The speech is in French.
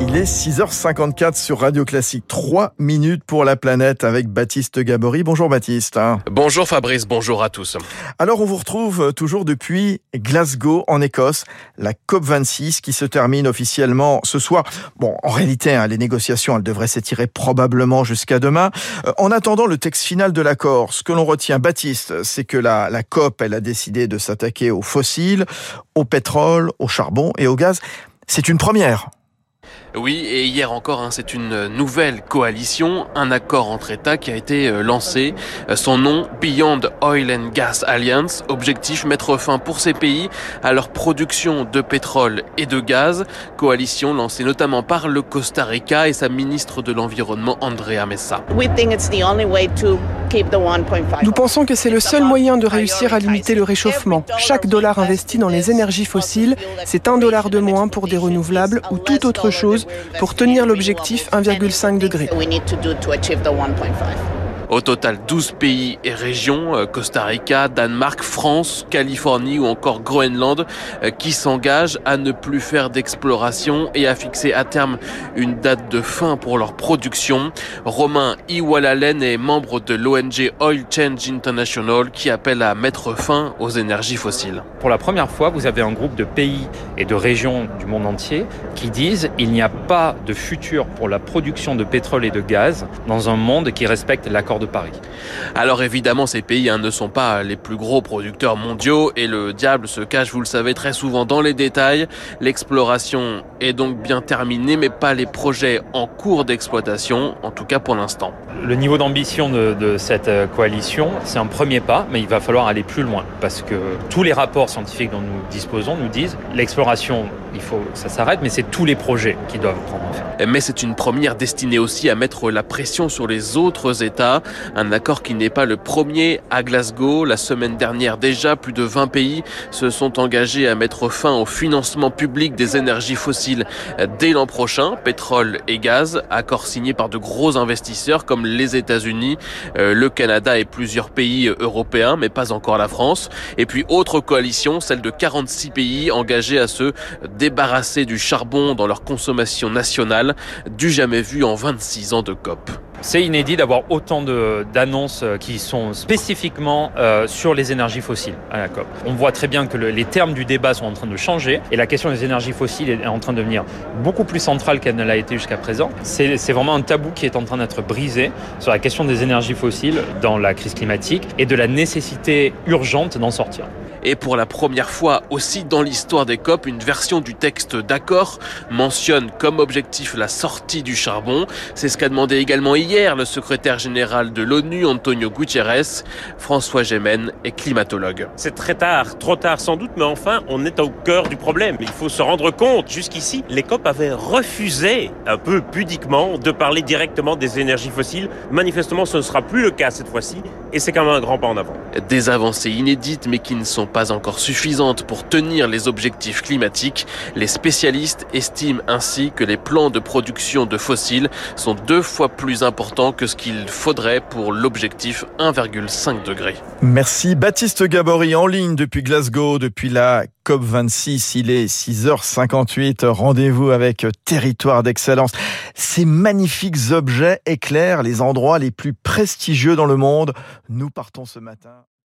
Il est 6h54 sur Radio Classique. 3 minutes pour la planète avec Baptiste Gabory. Bonjour Baptiste. Bonjour Fabrice, bonjour à tous. Alors on vous retrouve toujours depuis Glasgow en Écosse, la COP26 qui se termine officiellement ce soir. Bon, en réalité, hein, les négociations, elles devraient s'étirer probablement jusqu'à demain. Euh, en attendant le texte final de l'accord, ce que l'on retient, Baptiste, c'est que la, la COP, elle a décidé de s'attaquer aux fossiles, au pétrole, au charbon et au gaz. C'est une première. Oui, et hier encore, hein, c'est une nouvelle coalition, un accord entre États qui a été euh, lancé. Euh, son nom, Beyond Oil and Gas Alliance. Objectif, mettre fin pour ces pays à leur production de pétrole et de gaz. Coalition lancée notamment par le Costa Rica et sa ministre de l'Environnement, Andrea Messa. Nous pensons que c'est le seul moyen de réussir à limiter le réchauffement. Chaque dollar investi dans les énergies fossiles, c'est un dollar de moins pour des renouvelables ou toute autre chose pour tenir l'objectif 1,5 degré. Au total, 12 pays et régions, euh, Costa Rica, Danemark, France, Californie ou encore Groenland, euh, qui s'engagent à ne plus faire d'exploration et à fixer à terme une date de fin pour leur production. Romain Iwalalen est membre de l'ONG Oil Change International qui appelle à mettre fin aux énergies fossiles. Pour la première fois, vous avez un groupe de pays et de régions du monde entier qui disent il n'y a pas de futur pour la production de pétrole et de gaz dans un monde qui respecte l'accord de Paris. Alors évidemment, ces pays hein, ne sont pas les plus gros producteurs mondiaux et le diable se cache, vous le savez, très souvent dans les détails. L'exploration est donc bien terminée, mais pas les projets en cours d'exploitation, en tout cas pour l'instant. Le niveau d'ambition de, de, cette euh, coalition, c'est un premier pas, mais il va falloir aller plus loin parce que tous les rapports scientifiques dont nous disposons nous disent l'exploration, il faut ça s'arrête, mais c'est tous les projets qui doivent prendre fin. Mais c'est une première destinée aussi à mettre la pression sur les autres États. Un accord qui n'est pas le premier à Glasgow. La semaine dernière déjà, plus de 20 pays se sont engagés à mettre fin au financement public des énergies fossiles dès l'an prochain, pétrole et gaz. Accord signé par de gros investisseurs comme les États-Unis, euh, le Canada et plusieurs pays européens, mais pas encore la France. Et puis autre coalition, celle de 46 pays engagés à se débarrasser du charbon dans leur consommation nationale, du jamais vu en 26 ans de COP. C'est inédit d'avoir autant d'annonces euh, qui sont spécifiquement euh, sur les énergies fossiles à la COP. On voit très bien que le, les termes du débat sont en train de changer et la question des énergies fossiles est en train de devenir beaucoup plus centrale qu'elle ne l'a été jusqu'à présent. C'est vraiment un tabou qui est en train d'être brisé sur la question des énergies fossiles dans la crise climatique et de la nécessité urgente d'en sortir. Et pour la première fois aussi dans l'histoire des COP, une version du texte d'accord mentionne comme objectif la sortie du charbon. C'est ce qu'a demandé également hier le secrétaire général de l'ONU, Antonio Guterres. François Gémen est climatologue. C'est très tard, trop tard sans doute, mais enfin, on est au cœur du problème. Il faut se rendre compte, jusqu'ici, les COP avaient refusé, un peu pudiquement, de parler directement des énergies fossiles. Manifestement, ce ne sera plus le cas cette fois-ci, et c'est quand même un grand pas en avant. Des avancées inédites, mais qui ne sont pas encore suffisantes pour tenir les objectifs climatiques. Les spécialistes estiment ainsi que les plans de production de fossiles sont deux fois plus importants que ce qu'il faudrait pour l'objectif 1,5 degré. Merci Baptiste Gabory en ligne depuis Glasgow, depuis la COP26. Il est 6h58. Rendez-vous avec Territoire d'Excellence. Ces magnifiques objets éclairent les endroits les plus prestigieux dans le monde. Nous partons ce matin.